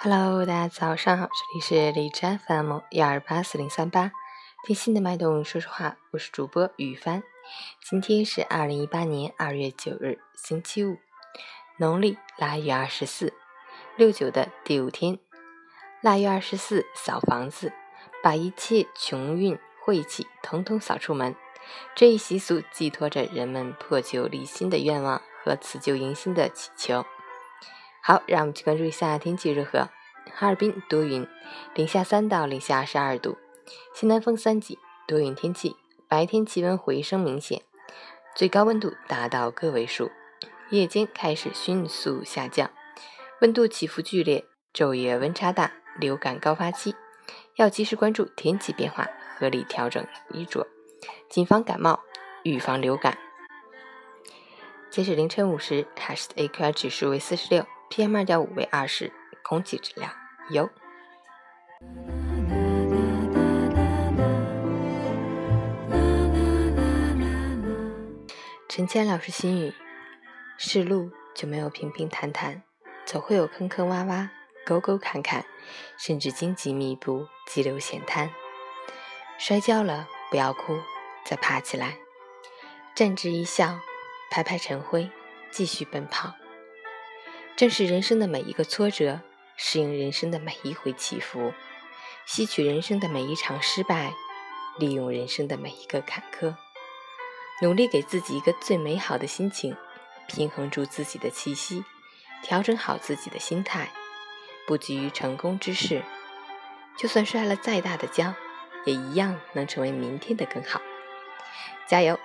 Hello，大家早上好，这里是荔枝 FM 幺二八四零三八，听心的脉动说说话，我是主播雨帆。今天是二零一八年二月九日，星期五，农历腊月二十四，六九的第五天。腊月二十四，扫房子，把一切穷运晦气统统扫出门。这一习俗寄托着人们破旧立新的愿望和辞旧迎新的祈求。好，让我们去关注一下天气如何。哈尔滨多云，零下三到零下二十二度，西南风三级，多云天气。白天气温回升明显，最高温度达到个位数，夜间开始迅速下降，温度起伏剧烈，昼夜温差大，流感高发期，要及时关注天气变化，合理调整衣着，谨防感冒，预防流感。截止凌晨五时，海市的 AQI 指数为四十六。PM 二点五为二十，空气质量优。陈谦老师心语：是路就没有平平坦坦，总会有坑坑洼洼、沟沟坎坎，甚至荆棘密布、急流险滩。摔跤了不要哭，再爬起来，站直一笑，拍拍尘灰，继续奔跑。正是人生的每一个挫折，适应人生的每一回起伏，吸取人生的每一场失败，利用人生的每一个坎坷，努力给自己一个最美好的心情，平衡住自己的气息，调整好自己的心态，不急于成功之事。就算摔了再大的跤，也一样能成为明天的更好。加油！